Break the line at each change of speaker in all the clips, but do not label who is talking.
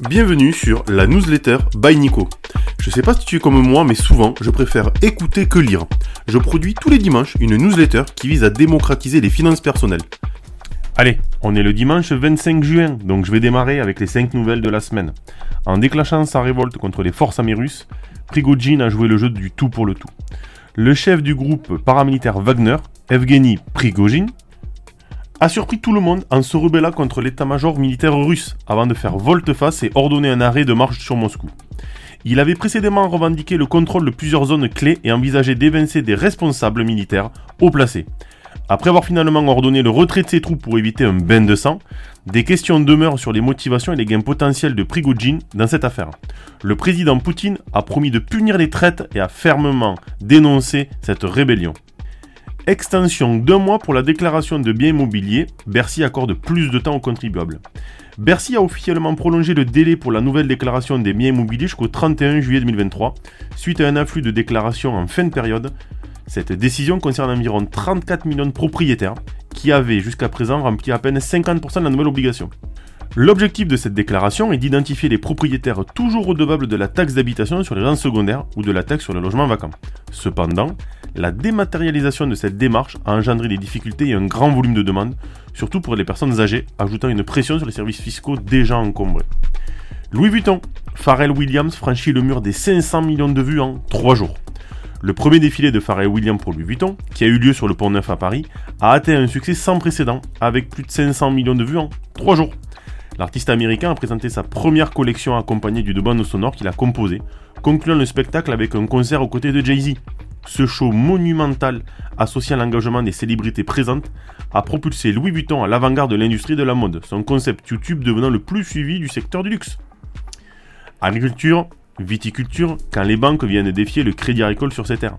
Bienvenue sur la newsletter by Nico. Je sais pas si tu es comme moi, mais souvent, je préfère écouter que lire. Je produis tous les dimanches une newsletter qui vise à démocratiser les finances personnelles. Allez, on est le dimanche 25 juin, donc je vais démarrer avec les 5 nouvelles de la semaine. En déclenchant sa révolte contre les forces russes, Prigogine a joué le jeu du tout pour le tout. Le chef du groupe paramilitaire Wagner, Evgeny Prigogine, a surpris tout le monde en se rebellant contre l'état-major militaire russe avant de faire volte-face et ordonner un arrêt de marche sur Moscou. Il avait précédemment revendiqué le contrôle de plusieurs zones clés et envisagé d'évincer des responsables militaires haut placés. Après avoir finalement ordonné le retrait de ses troupes pour éviter un bain de sang, des questions demeurent sur les motivations et les gains potentiels de Prigogine dans cette affaire. Le président Poutine a promis de punir les traites et a fermement dénoncé cette rébellion. Extension d'un mois pour la déclaration de biens immobiliers, Bercy accorde plus de temps aux contribuables. Bercy a officiellement prolongé le délai pour la nouvelle déclaration des biens immobiliers jusqu'au 31 juillet 2023, suite à un afflux de déclarations en fin de période. Cette décision concerne environ 34 millions de propriétaires qui avaient jusqu'à présent rempli à peine 50% de la nouvelle obligation. L'objectif de cette déclaration est d'identifier les propriétaires toujours redevables de la taxe d'habitation sur les gens secondaires ou de la taxe sur le logement vacant. Cependant, la dématérialisation de cette démarche a engendré des difficultés et un grand volume de demandes, surtout pour les personnes âgées, ajoutant une pression sur les services fiscaux déjà encombrés. Louis Vuitton, Pharrell Williams franchit le mur des 500 millions de vues en 3 jours. Le premier défilé de Pharrell Williams pour Louis Vuitton, qui a eu lieu sur le Pont Neuf à Paris, a atteint un succès sans précédent, avec plus de 500 millions de vues en 3 jours. L'artiste américain a présenté sa première collection accompagnée du de bande sonore qu'il a composé, concluant le spectacle avec un concert aux côtés de Jay-Z. Ce show monumental, associé à l'engagement des célébrités présentes, a propulsé Louis Vuitton à l'avant-garde de l'industrie de la mode, son concept YouTube devenant le plus suivi du secteur du luxe. Agriculture, viticulture, quand les banques viennent défier le crédit agricole sur ces terres.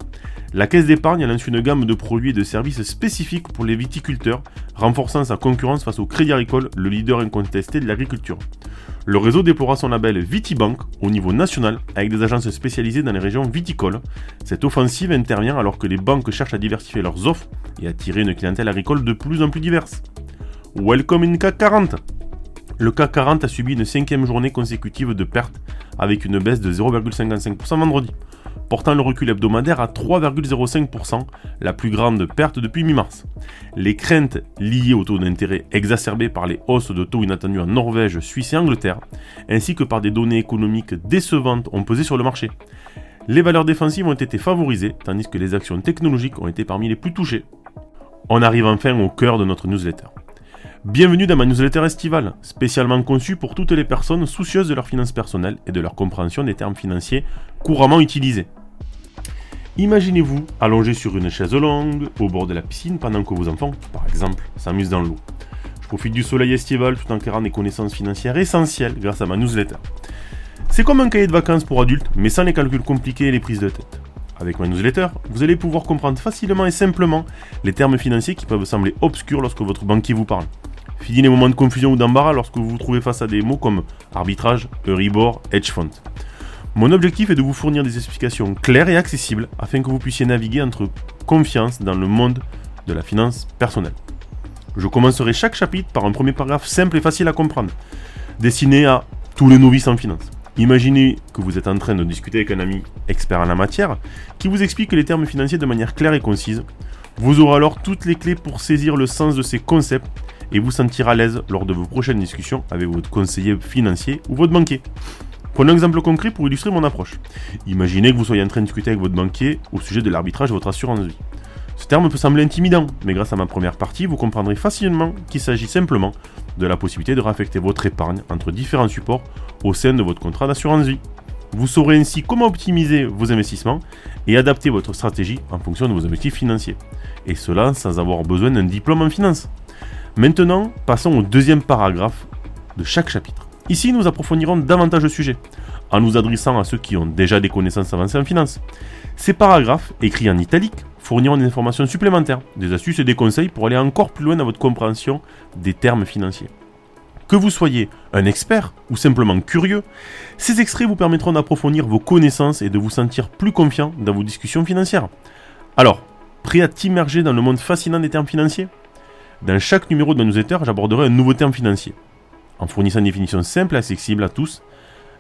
La Caisse d'épargne lance une gamme de produits et de services spécifiques pour les viticulteurs, renforçant sa concurrence face au Crédit Agricole, le leader incontesté de l'agriculture. Le réseau déploiera son label Vitibank au niveau national avec des agences spécialisées dans les régions viticoles. Cette offensive intervient alors que les banques cherchent à diversifier leurs offres et attirer une clientèle agricole de plus en plus diverse. Welcome in CAC 40 Le CAC 40 a subi une cinquième journée consécutive de pertes avec une baisse de 0,55% vendredi portant le recul hebdomadaire à 3,05%, la plus grande perte depuis mi-mars. Les craintes liées au taux d'intérêt exacerbé par les hausses de taux inattendues en Norvège, Suisse et Angleterre, ainsi que par des données économiques décevantes ont pesé sur le marché. Les valeurs défensives ont été favorisées, tandis que les actions technologiques ont été parmi les plus touchées. On arrive enfin au cœur de notre newsletter. Bienvenue dans ma newsletter estivale, spécialement conçue pour toutes les personnes soucieuses de leurs finances personnelles et de leur compréhension des termes financiers couramment utilisés. Imaginez-vous allongé sur une chaise longue au bord de la piscine pendant que vos enfants, par exemple, s'amusent dans l'eau. Je profite du soleil estival tout en acquérant des connaissances financières essentielles grâce à ma newsletter. C'est comme un cahier de vacances pour adultes, mais sans les calculs compliqués et les prises de tête. Avec ma newsletter, vous allez pouvoir comprendre facilement et simplement les termes financiers qui peuvent sembler obscurs lorsque votre banquier vous parle. Fini les moments de confusion ou d'embarras lorsque vous vous trouvez face à des mots comme arbitrage, Euribor, hedge fund. Mon objectif est de vous fournir des explications claires et accessibles afin que vous puissiez naviguer entre confiance dans le monde de la finance personnelle. Je commencerai chaque chapitre par un premier paragraphe simple et facile à comprendre, destiné à tous les novices en finance. Imaginez que vous êtes en train de discuter avec un ami expert en la matière qui vous explique les termes financiers de manière claire et concise. Vous aurez alors toutes les clés pour saisir le sens de ces concepts et vous sentir à l'aise lors de vos prochaines discussions avec votre conseiller financier ou votre banquier. Prenons un exemple concret pour illustrer mon approche. Imaginez que vous soyez en train de discuter avec votre banquier au sujet de l'arbitrage de votre assurance vie. Ce terme peut sembler intimidant, mais grâce à ma première partie, vous comprendrez facilement qu'il s'agit simplement de la possibilité de réaffecter votre épargne entre différents supports au sein de votre contrat d'assurance vie. Vous saurez ainsi comment optimiser vos investissements et adapter votre stratégie en fonction de vos objectifs financiers. Et cela sans avoir besoin d'un diplôme en finance. Maintenant, passons au deuxième paragraphe de chaque chapitre. Ici, nous approfondirons davantage le sujet, en nous adressant à ceux qui ont déjà des connaissances avancées en finance. Ces paragraphes, écrits en italique, fourniront des informations supplémentaires, des astuces et des conseils pour aller encore plus loin dans votre compréhension des termes financiers. Que vous soyez un expert ou simplement curieux, ces extraits vous permettront d'approfondir vos connaissances et de vous sentir plus confiant dans vos discussions financières. Alors, prêt à t'immerger dans le monde fascinant des termes financiers? Dans chaque numéro de ma newsletter, j'aborderai un nouveau terme financier. en fournissant une définition simple et accessible à tous,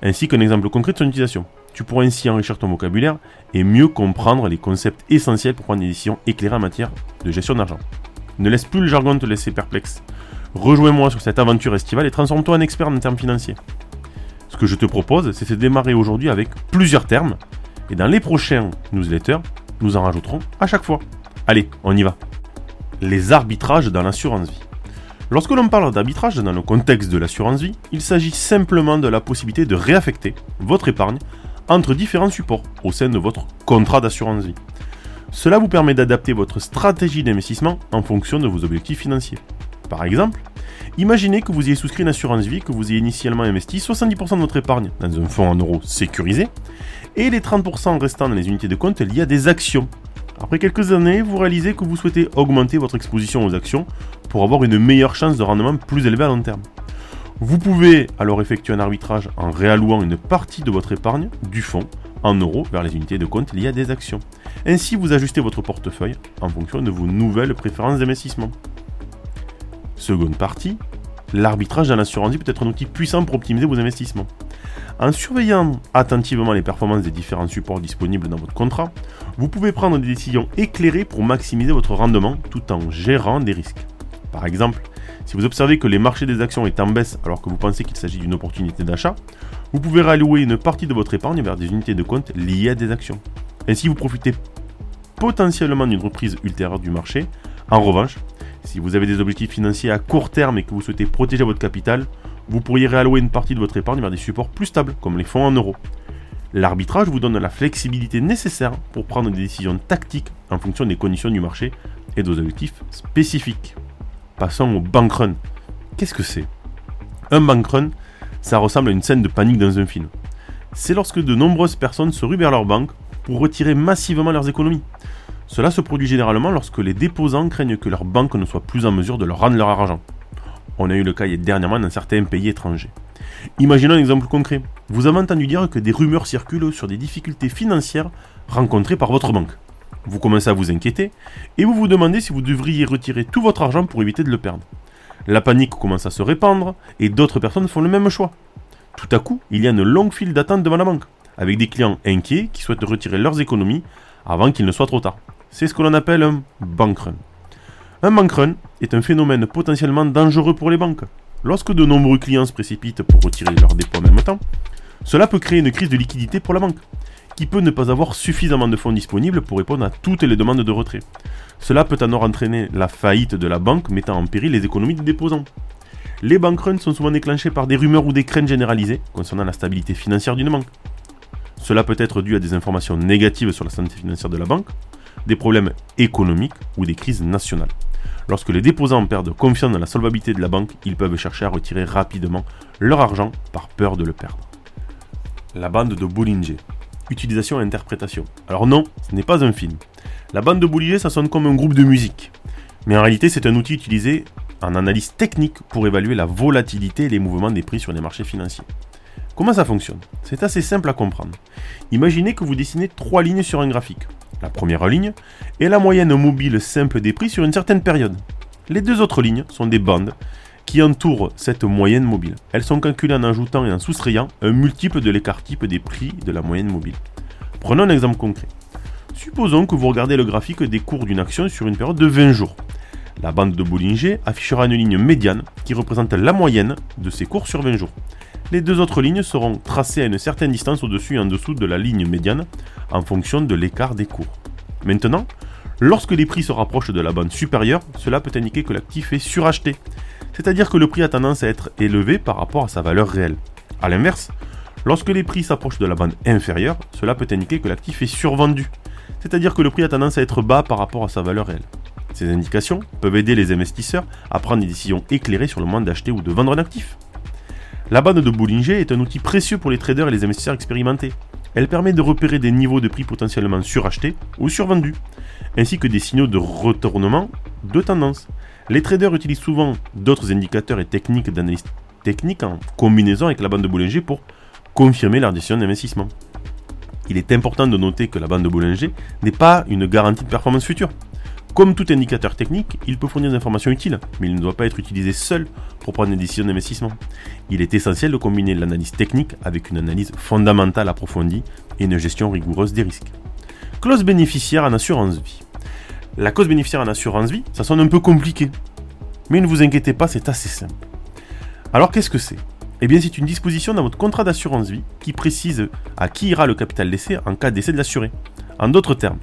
ainsi qu'un exemple concret de son utilisation. Tu pourras ainsi enrichir ton vocabulaire et mieux comprendre les concepts essentiels pour prendre des décisions éclairées en matière de gestion d'argent. Ne laisse plus le jargon te laisser perplexe. Rejoins-moi sur cette aventure estivale et transforme-toi en expert en termes financiers. Ce que je te propose, c'est de démarrer aujourd'hui avec plusieurs termes, et dans les prochains newsletters, nous en rajouterons à chaque fois. Allez, on y va. Les arbitrages dans l'assurance vie. Lorsque l'on parle d'arbitrage dans le contexte de l'assurance vie, il s'agit simplement de la possibilité de réaffecter votre épargne entre différents supports au sein de votre contrat d'assurance vie. Cela vous permet d'adapter votre stratégie d'investissement en fonction de vos objectifs financiers. Par exemple, imaginez que vous ayez souscrit une assurance vie, que vous ayez initialement investi 70% de votre épargne dans un fonds en euros sécurisé, et les 30% restants dans les unités de compte liés à des actions. Après quelques années, vous réalisez que vous souhaitez augmenter votre exposition aux actions pour avoir une meilleure chance de rendement plus élevée à long terme. Vous pouvez alors effectuer un arbitrage en réallouant une partie de votre épargne du fonds en euros vers les unités de compte liées à des actions. Ainsi, vous ajustez votre portefeuille en fonction de vos nouvelles préférences d'investissement. Seconde partie, l'arbitrage dans l'assurance vie peut être un outil puissant pour optimiser vos investissements. En surveillant attentivement les performances des différents supports disponibles dans votre contrat, vous pouvez prendre des décisions éclairées pour maximiser votre rendement tout en gérant des risques. Par exemple, si vous observez que les marchés des actions est en baisse alors que vous pensez qu'il s'agit d'une opportunité d'achat, vous pouvez réallouer une partie de votre épargne vers des unités de compte liées à des actions. Ainsi, vous profitez potentiellement d'une reprise ultérieure du marché. En revanche, si vous avez des objectifs financiers à court terme et que vous souhaitez protéger votre capital, vous pourriez réallouer une partie de votre épargne vers des supports plus stables, comme les fonds en euros. L'arbitrage vous donne la flexibilité nécessaire pour prendre des décisions tactiques en fonction des conditions du marché et de vos objectifs spécifiques. Passons au bank run. Qu'est-ce que c'est? Un bank run, ça ressemble à une scène de panique dans un film. C'est lorsque de nombreuses personnes se ruent vers leur banque pour retirer massivement leurs économies. Cela se produit généralement lorsque les déposants craignent que leur banque ne soit plus en mesure de leur rendre leur argent. On a eu le cas dernièrement dans certains pays étrangers. Imaginons un exemple concret. Vous avez entendu dire que des rumeurs circulent sur des difficultés financières rencontrées par votre banque. Vous commencez à vous inquiéter et vous vous demandez si vous devriez retirer tout votre argent pour éviter de le perdre. La panique commence à se répandre et d'autres personnes font le même choix. Tout à coup, il y a une longue file d'attente devant la banque, avec des clients inquiets qui souhaitent retirer leurs économies avant qu'il ne soit trop tard. C'est ce que l'on appelle un bank run. Un bank run est un phénomène potentiellement dangereux pour les banques. Lorsque de nombreux clients se précipitent pour retirer leurs dépôts en même temps, cela peut créer une crise de liquidité pour la banque, qui peut ne pas avoir suffisamment de fonds disponibles pour répondre à toutes les demandes de retrait. Cela peut alors entraîner la faillite de la banque, mettant en péril les économies des déposants. Les bank runs sont souvent déclenchés par des rumeurs ou des craintes généralisées concernant la stabilité financière d'une banque. Cela peut être dû à des informations négatives sur la santé financière de la banque, des problèmes économiques ou des crises nationales. Lorsque les déposants perdent confiance dans la solvabilité de la banque, ils peuvent chercher à retirer rapidement leur argent par peur de le perdre. La bande de Bollinger. Utilisation et interprétation. Alors non, ce n'est pas un film. La bande de Bollinger, ça sonne comme un groupe de musique. Mais en réalité, c'est un outil utilisé en analyse technique pour évaluer la volatilité et les mouvements des prix sur les marchés financiers. Comment ça fonctionne? C'est assez simple à comprendre. Imaginez que vous dessinez trois lignes sur un graphique. La première ligne est la moyenne mobile simple des prix sur une certaine période. Les deux autres lignes sont des bandes qui entourent cette moyenne mobile. Elles sont calculées en ajoutant et en soustrayant un multiple de l'écart type des prix de la moyenne mobile. Prenons un exemple concret. Supposons que vous regardez le graphique des cours d'une action sur une période de 20 jours. La bande de Bollinger affichera une ligne médiane qui représente la moyenne de ces cours sur 20 jours. Les deux autres lignes seront tracées à une certaine distance au-dessus et en dessous de la ligne médiane en fonction de l'écart des cours. Maintenant, lorsque les prix se rapprochent de la bande supérieure, cela peut indiquer que l'actif est suracheté, c'est-à-dire que le prix a tendance à être élevé par rapport à sa valeur réelle. A l'inverse, lorsque les prix s'approchent de la bande inférieure, cela peut indiquer que l'actif est survendu, c'est-à-dire que le prix a tendance à être bas par rapport à sa valeur réelle. Ces indications peuvent aider les investisseurs à prendre des décisions éclairées sur le moment d'acheter ou de vendre un actif. La bande de Bollinger est un outil précieux pour les traders et les investisseurs expérimentés. Elle permet de repérer des niveaux de prix potentiellement surachetés ou survendus, ainsi que des signaux de retournement de tendance. Les traders utilisent souvent d'autres indicateurs et techniques d'analyse technique en combinaison avec la bande de Bollinger pour confirmer leur décision d'investissement. Il est important de noter que la bande de Bollinger n'est pas une garantie de performance future. Comme tout indicateur technique, il peut fournir des informations utiles, mais il ne doit pas être utilisé seul pour prendre des décisions d'investissement. Il est essentiel de combiner l'analyse technique avec une analyse fondamentale approfondie et une gestion rigoureuse des risques. Clause bénéficiaire en assurance vie. La clause bénéficiaire en assurance vie, ça sonne un peu compliqué. Mais ne vous inquiétez pas, c'est assez simple. Alors qu'est-ce que c'est? Eh bien c'est une disposition dans votre contrat d'assurance vie qui précise à qui ira le capital d'essai en cas d'essai de l'assuré. En d'autres termes,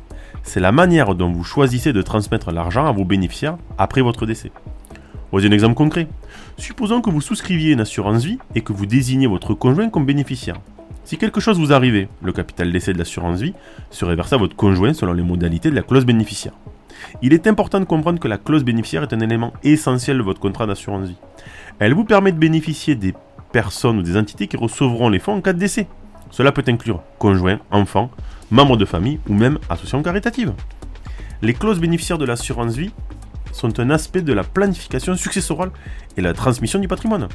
c'est la manière dont vous choisissez de transmettre l'argent à vos bénéficiaires après votre décès. Voici un exemple concret. Supposons que vous souscriviez une assurance vie et que vous désignez votre conjoint comme bénéficiaire. Si quelque chose vous arrivait, le capital d'essai de l'assurance vie serait versé à votre conjoint selon les modalités de la clause bénéficiaire. Il est important de comprendre que la clause bénéficiaire est un élément essentiel de votre contrat d'assurance vie. Elle vous permet de bénéficier des personnes ou des entités qui recevront les fonds en cas de décès. Cela peut inclure conjoint, enfants, membres de famille ou même associations caritatives. Les clauses bénéficiaires de l'assurance vie sont un aspect de la planification successorale et la transmission du patrimoine.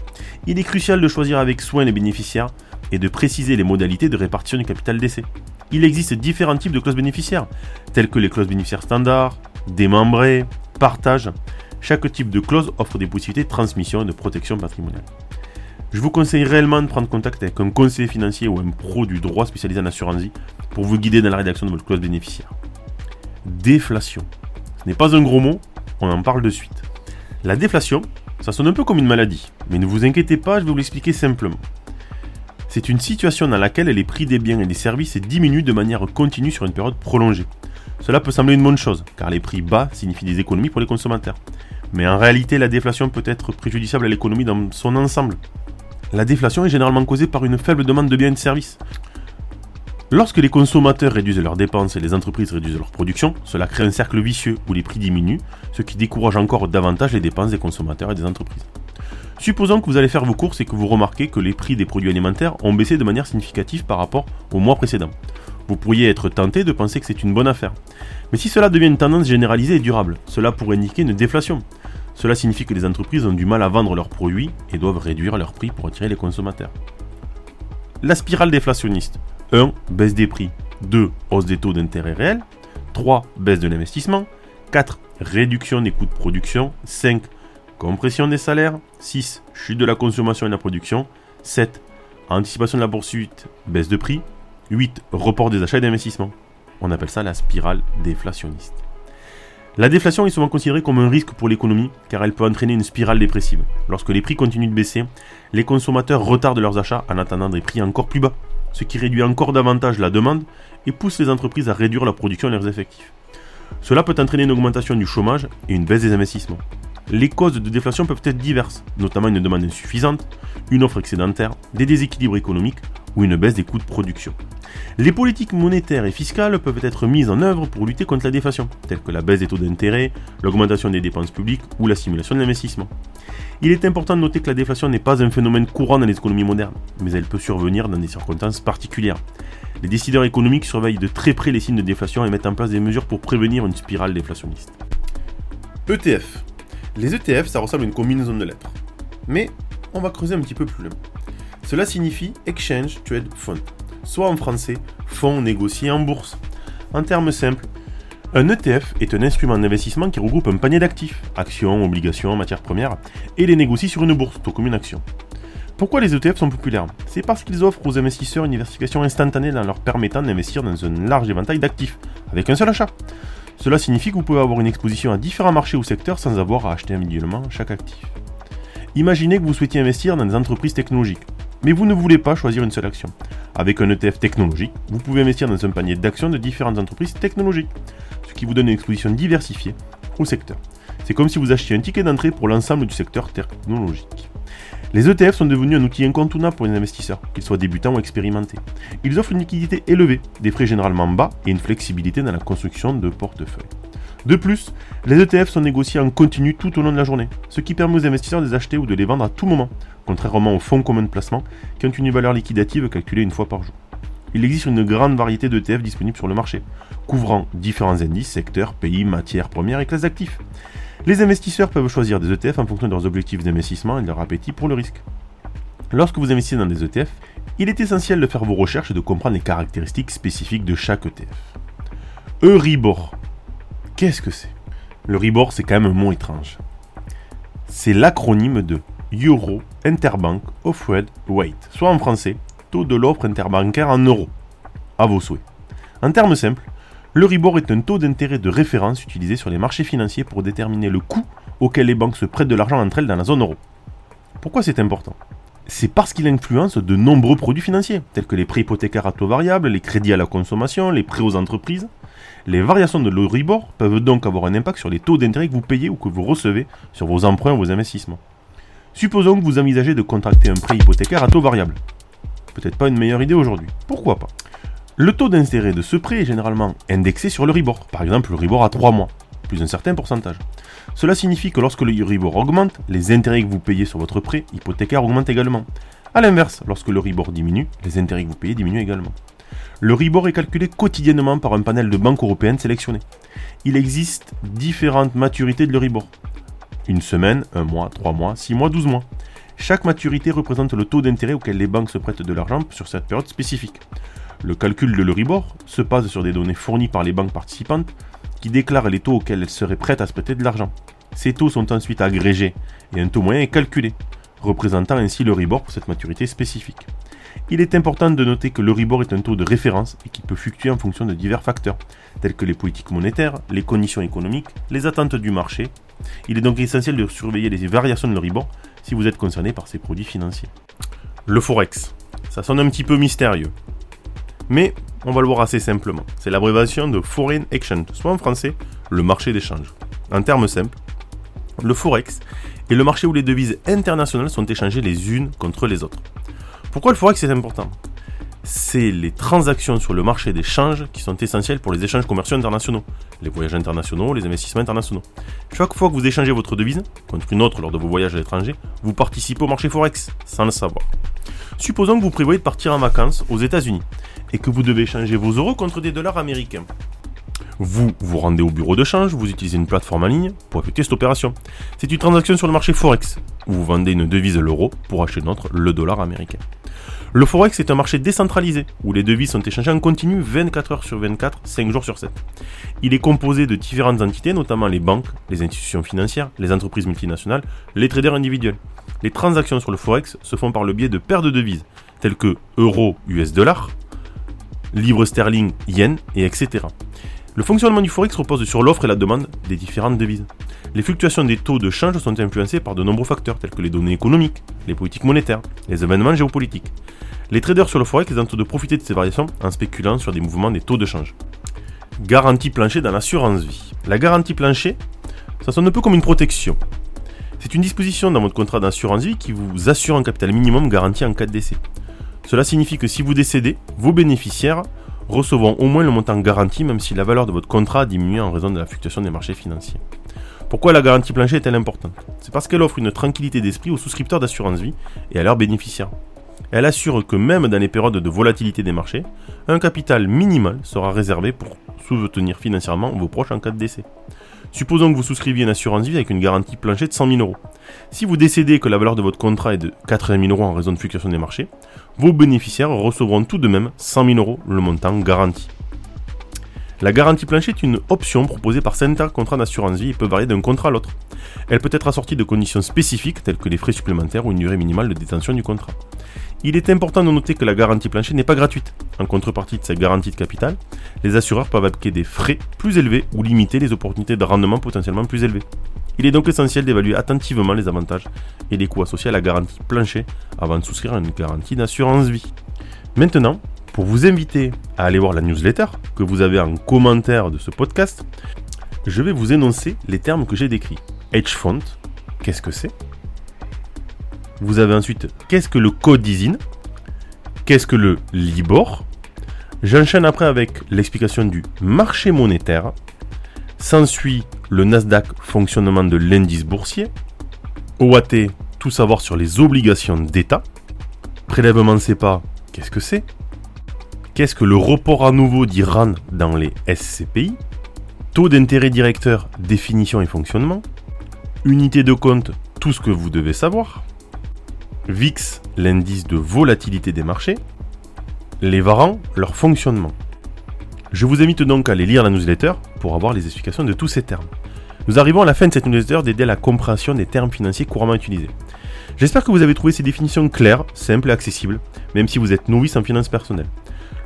Il est crucial de choisir avec soin les bénéficiaires et de préciser les modalités de répartition du capital d'essai. Il existe différents types de clauses bénéficiaires, telles que les clauses bénéficiaires standards, démembrées, partage. Chaque type de clause offre des possibilités de transmission et de protection patrimoniale. Je vous conseille réellement de prendre contact avec un conseiller financier ou un pro du droit spécialisé en assurance vie pour vous guider dans la rédaction de votre clause bénéficiaire. Déflation. Ce n'est pas un gros mot, on en parle de suite. La déflation, ça sonne un peu comme une maladie, mais ne vous inquiétez pas, je vais vous l'expliquer simplement. C'est une situation dans laquelle les prix des biens et des services diminuent de manière continue sur une période prolongée. Cela peut sembler une bonne chose, car les prix bas signifient des économies pour les consommateurs. Mais en réalité, la déflation peut être préjudiciable à l'économie dans son ensemble. La déflation est généralement causée par une faible demande de biens et de services. Lorsque les consommateurs réduisent leurs dépenses et les entreprises réduisent leur production, cela crée un cercle vicieux où les prix diminuent, ce qui décourage encore davantage les dépenses des consommateurs et des entreprises. Supposons que vous allez faire vos courses et que vous remarquez que les prix des produits alimentaires ont baissé de manière significative par rapport au mois précédent. Vous pourriez être tenté de penser que c'est une bonne affaire. Mais si cela devient une tendance généralisée et durable, cela pourrait indiquer une déflation. Cela signifie que les entreprises ont du mal à vendre leurs produits et doivent réduire leurs prix pour attirer les consommateurs. La spirale déflationniste. 1. Baisse des prix. 2. Hausse des taux d'intérêt réels. 3. Baisse de l'investissement. 4. Réduction des coûts de production. 5. Compression des salaires. 6. Chute de la consommation et de la production. 7. Anticipation de la poursuite. Baisse de prix. 8. Report des achats et d'investissements. On appelle ça la spirale déflationniste. La déflation est souvent considérée comme un risque pour l'économie car elle peut entraîner une spirale dépressive. Lorsque les prix continuent de baisser, les consommateurs retardent leurs achats en attendant des prix encore plus bas, ce qui réduit encore davantage la demande et pousse les entreprises à réduire leur production et leurs effectifs. Cela peut entraîner une augmentation du chômage et une baisse des investissements. Les causes de déflation peuvent être diverses, notamment une demande insuffisante, une offre excédentaire, des déséquilibres économiques ou une baisse des coûts de production. Les politiques monétaires et fiscales peuvent être mises en œuvre pour lutter contre la déflation, telles que la baisse des taux d'intérêt, l'augmentation des dépenses publiques ou la stimulation de l'investissement. Il est important de noter que la déflation n'est pas un phénomène courant dans les économies modernes, mais elle peut survenir dans des circonstances particulières. Les décideurs économiques surveillent de très près les signes de déflation et mettent en place des mesures pour prévenir une spirale déflationniste. ETF. Les ETF, ça ressemble à une combinaison de lettres. Mais on va creuser un petit peu plus loin. Cela signifie Exchange Trade Fund, soit en français fonds négociés en bourse. En termes simples, un ETF est un instrument d'investissement qui regroupe un panier d'actifs, actions, obligations, matières premières, et les négocie sur une bourse, tout comme une action. Pourquoi les ETF sont populaires? C'est parce qu'ils offrent aux investisseurs une diversification instantanée en leur permettant d'investir dans un large éventail d'actifs, avec un seul achat. Cela signifie que vous pouvez avoir une exposition à différents marchés ou secteurs sans avoir à acheter individuellement chaque actif. Imaginez que vous souhaitiez investir dans des entreprises technologiques, mais vous ne voulez pas choisir une seule action. Avec un ETF technologique, vous pouvez investir dans un panier d'actions de différentes entreprises technologiques, ce qui vous donne une exposition diversifiée au secteur. C'est comme si vous achetiez un ticket d'entrée pour l'ensemble du secteur technologique. Les ETF sont devenus un outil incontournable pour les investisseurs, qu'ils soient débutants ou expérimentés. Ils offrent une liquidité élevée, des frais généralement bas et une flexibilité dans la construction de portefeuilles. De plus, les ETF sont négociés en continu tout au long de la journée, ce qui permet aux investisseurs de les acheter ou de les vendre à tout moment, contrairement aux fonds communs de placement qui ont une valeur liquidative calculée une fois par jour. Il existe une grande variété d'ETF disponibles sur le marché, couvrant différents indices, secteurs, pays, matières premières et classes d'actifs. Les investisseurs peuvent choisir des ETF en fonction de leurs objectifs d'investissement et de leur appétit pour le risque. Lorsque vous investissez dans des ETF, il est essentiel de faire vos recherches et de comprendre les caractéristiques spécifiques de chaque ETF. Euribor. Qu'est-ce que c'est? Le RIBOR, c'est quand même un mot étrange. C'est l'acronyme de Euro Interbank Offered Rate, soit en français, taux de l'offre interbancaire en euros. À vos souhaits. En termes simples, le RIBOR est un taux d'intérêt de référence utilisé sur les marchés financiers pour déterminer le coût auquel les banques se prêtent de l'argent entre elles dans la zone euro. Pourquoi c'est important? C'est parce qu'il influence de nombreux produits financiers, tels que les prêts hypothécaires à taux variable, les crédits à la consommation, les prêts aux entreprises. Les variations de l'Euribor peuvent donc avoir un impact sur les taux d'intérêt que vous payez ou que vous recevez sur vos emprunts ou vos investissements. Supposons que vous envisagez de contracter un prêt hypothécaire à taux variable. Peut-être pas une meilleure idée aujourd'hui. Pourquoi pas? Le taux d'intérêt de ce prêt est généralement indexé sur le RIBOR, par exemple le RIBOR à 3 mois, plus un certain pourcentage. Cela signifie que lorsque le RIBOR augmente, les intérêts que vous payez sur votre prêt hypothécaire augmentent également. A l'inverse, lorsque le RIBOR diminue, les intérêts que vous payez diminuent également. Le RIBOR est calculé quotidiennement par un panel de banques européennes sélectionnées. Il existe différentes maturités de le RIBOR. Une semaine, un mois, trois mois, six mois, douze mois. Chaque maturité représente le taux d'intérêt auquel les banques se prêtent de l'argent sur cette période spécifique. Le calcul de l'Euribor se base sur des données fournies par les banques participantes qui déclarent les taux auxquels elles seraient prêtes à se prêter de l'argent. Ces taux sont ensuite agrégés et un taux moyen est calculé, représentant ainsi l'Euribor pour cette maturité spécifique. Il est important de noter que l'Euribor est un taux de référence et qui peut fluctuer en fonction de divers facteurs, tels que les politiques monétaires, les conditions économiques, les attentes du marché. Il est donc essentiel de surveiller les variations de l'Euribor si vous êtes concerné par ces produits financiers. Le Forex. Ça sonne un petit peu mystérieux. Mais on va le voir assez simplement. C'est l'abréviation de Foreign Exchange, soit en français, le marché d'échange. En termes simples, le Forex est le marché où les devises internationales sont échangées les unes contre les autres. Pourquoi le Forex est important? C'est les transactions sur le marché d'échange qui sont essentielles pour les échanges commerciaux internationaux, les voyages internationaux, les investissements internationaux. Chaque fois que vous échangez votre devise contre une autre lors de vos voyages à l'étranger, vous participez au marché Forex sans le savoir. Supposons que vous prévoyez de partir en vacances aux États-Unis et que vous devez échanger vos euros contre des dollars américains. Vous vous rendez au bureau de change, vous utilisez une plateforme en ligne pour effectuer cette opération. C'est une transaction sur le marché Forex. Vous vendez une devise l'euro pour acheter notre le dollar américain. Le Forex est un marché décentralisé où les devises sont échangées en continu 24 heures sur 24, 5 jours sur 7. Il est composé de différentes entités, notamment les banques, les institutions financières, les entreprises multinationales, les traders individuels. Les transactions sur le Forex se font par le biais de paires de devises, telles que euro, US dollar, livre sterling, yen, et etc. Le fonctionnement du Forex repose sur l'offre et la demande des différentes devises. Les fluctuations des taux de change sont influencées par de nombreux facteurs tels que les données économiques, les politiques monétaires, les événements géopolitiques. Les traders sur le Forex tentent de profiter de ces variations en spéculant sur des mouvements des taux de change. Garantie plancher dans l'assurance vie. La garantie plancher, ça sonne un peu comme une protection. C'est une disposition dans votre contrat d'assurance vie qui vous assure un capital minimum garanti en cas de décès. Cela signifie que si vous décédez, vos bénéficiaires recevront au moins le montant garanti même si la valeur de votre contrat a diminué en raison de la fluctuation des marchés financiers. Pourquoi la garantie plancher est-elle importante? C'est parce qu'elle offre une tranquillité d'esprit aux souscripteurs d'assurance vie et à leurs bénéficiaires. Elle assure que même dans les périodes de volatilité des marchés, un capital minimal sera réservé pour soutenir financièrement vos proches en cas de décès. Supposons que vous souscriviez une assurance vie avec une garantie plancher de 100 000 euros. Si vous décédez que la valeur de votre contrat est de 80 000 euros en raison de fluctuation des marchés, vos bénéficiaires recevront tout de même 100 000 euros le montant garanti. La garantie plancher est une option proposée par certains contrats d'assurance vie et peut varier d'un contrat à l'autre. Elle peut être assortie de conditions spécifiques telles que les frais supplémentaires ou une durée minimale de détention du contrat. Il est important de noter que la garantie plancher n'est pas gratuite. En contrepartie de cette garantie de capital, les assureurs peuvent appliquer des frais plus élevés ou limiter les opportunités de rendement potentiellement plus élevées. Il est donc essentiel d'évaluer attentivement les avantages et les coûts associés à la garantie plancher avant de souscrire une garantie d'assurance vie. Maintenant, pour vous inviter à aller voir la newsletter que vous avez en commentaire de ce podcast, je vais vous énoncer les termes que j'ai décrits. Hedge fund, qu'est-ce que c'est? Vous avez ensuite qu'est-ce que le code d'ISIN Qu'est-ce que le LIBOR? J'enchaîne après avec l'explication du marché monétaire. S'ensuit le Nasdaq, fonctionnement de l'indice boursier. OAT, tout savoir sur les obligations d'État. Prélèvement CEPA, qu'est-ce que c'est? Qu'est-ce que le report à nouveau d'Iran dans les SCPI Taux d'intérêt directeur, définition et fonctionnement. Unité de compte, tout ce que vous devez savoir. VIX, l'indice de volatilité des marchés. Les varants, leur fonctionnement. Je vous invite donc à aller lire la newsletter pour avoir les explications de tous ces termes. Nous arrivons à la fin de cette newsletter d'aider à la compréhension des termes financiers couramment utilisés. J'espère que vous avez trouvé ces définitions claires, simples et accessibles, même si vous êtes novice en finances personnelles.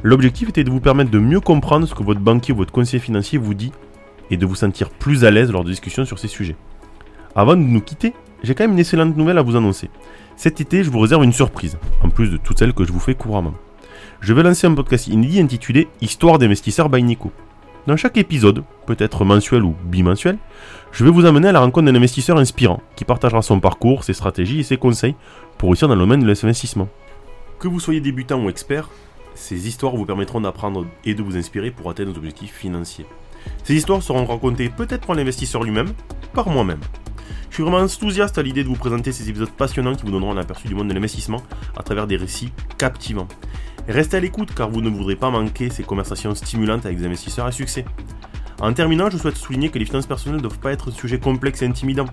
L'objectif était de vous permettre de mieux comprendre ce que votre banquier ou votre conseiller financier vous dit et de vous sentir plus à l'aise lors de discussions sur ces sujets. Avant de nous quitter, j'ai quand même une excellente nouvelle à vous annoncer. Cet été, je vous réserve une surprise, en plus de toutes celles que je vous fais couramment. Je vais lancer un podcast inédit intitulé Histoire d'investisseurs by Nico. Dans chaque épisode, peut-être mensuel ou bimensuel, je vais vous amener à la rencontre d'un investisseur inspirant qui partagera son parcours, ses stratégies et ses conseils pour réussir dans le domaine de l'investissement. Que vous soyez débutant ou expert, ces histoires vous permettront d'apprendre et de vous inspirer pour atteindre vos objectifs financiers. Ces histoires seront racontées peut-être par l'investisseur lui-même, par moi-même. Je suis vraiment enthousiaste à l'idée de vous présenter ces épisodes passionnants qui vous donneront un aperçu du monde de l'investissement à travers des récits captivants. Restez à l'écoute car vous ne voudrez pas manquer ces conversations stimulantes avec des investisseurs à succès. En terminant, je souhaite souligner que les finances personnelles ne doivent pas être un sujet complexe et intimidant.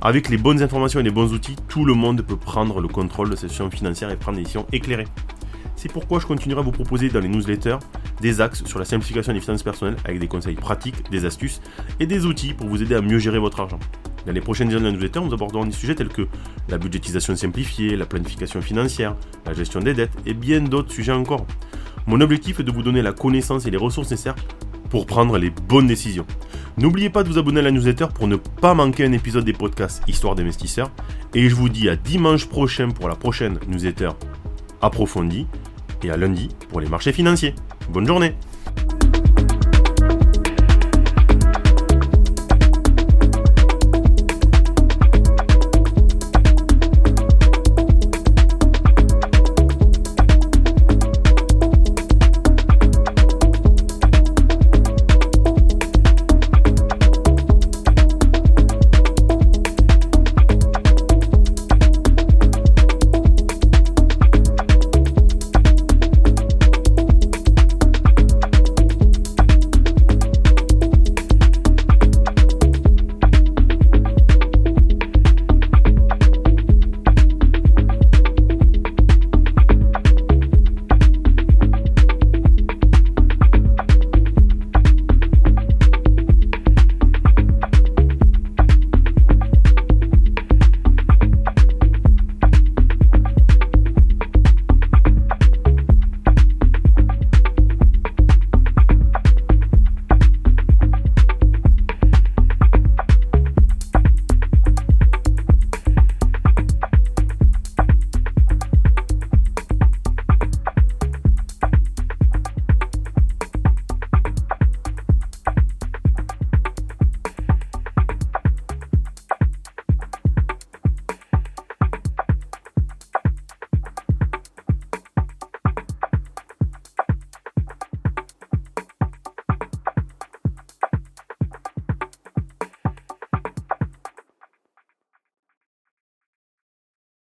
Avec les bonnes informations et les bons outils, tout le monde peut prendre le contrôle de ses situations financières et prendre des décisions éclairées. C'est pourquoi je continuerai à vous proposer dans les newsletters des axes sur la simplification des finances personnelles avec des conseils pratiques, des astuces et des outils pour vous aider à mieux gérer votre argent. Dans les prochaines éditions de la newsletter, nous aborderons des sujets tels que la budgétisation simplifiée, la planification financière, la gestion des dettes et bien d'autres sujets encore. Mon objectif est de vous donner la connaissance et les ressources nécessaires pour prendre les bonnes décisions. N'oubliez pas de vous abonner à la newsletter pour ne pas manquer un épisode des podcasts Histoire d'investisseurs. Et je vous dis à dimanche prochain pour la prochaine newsletter approfondie et à lundi pour les marchés financiers. Bonne journée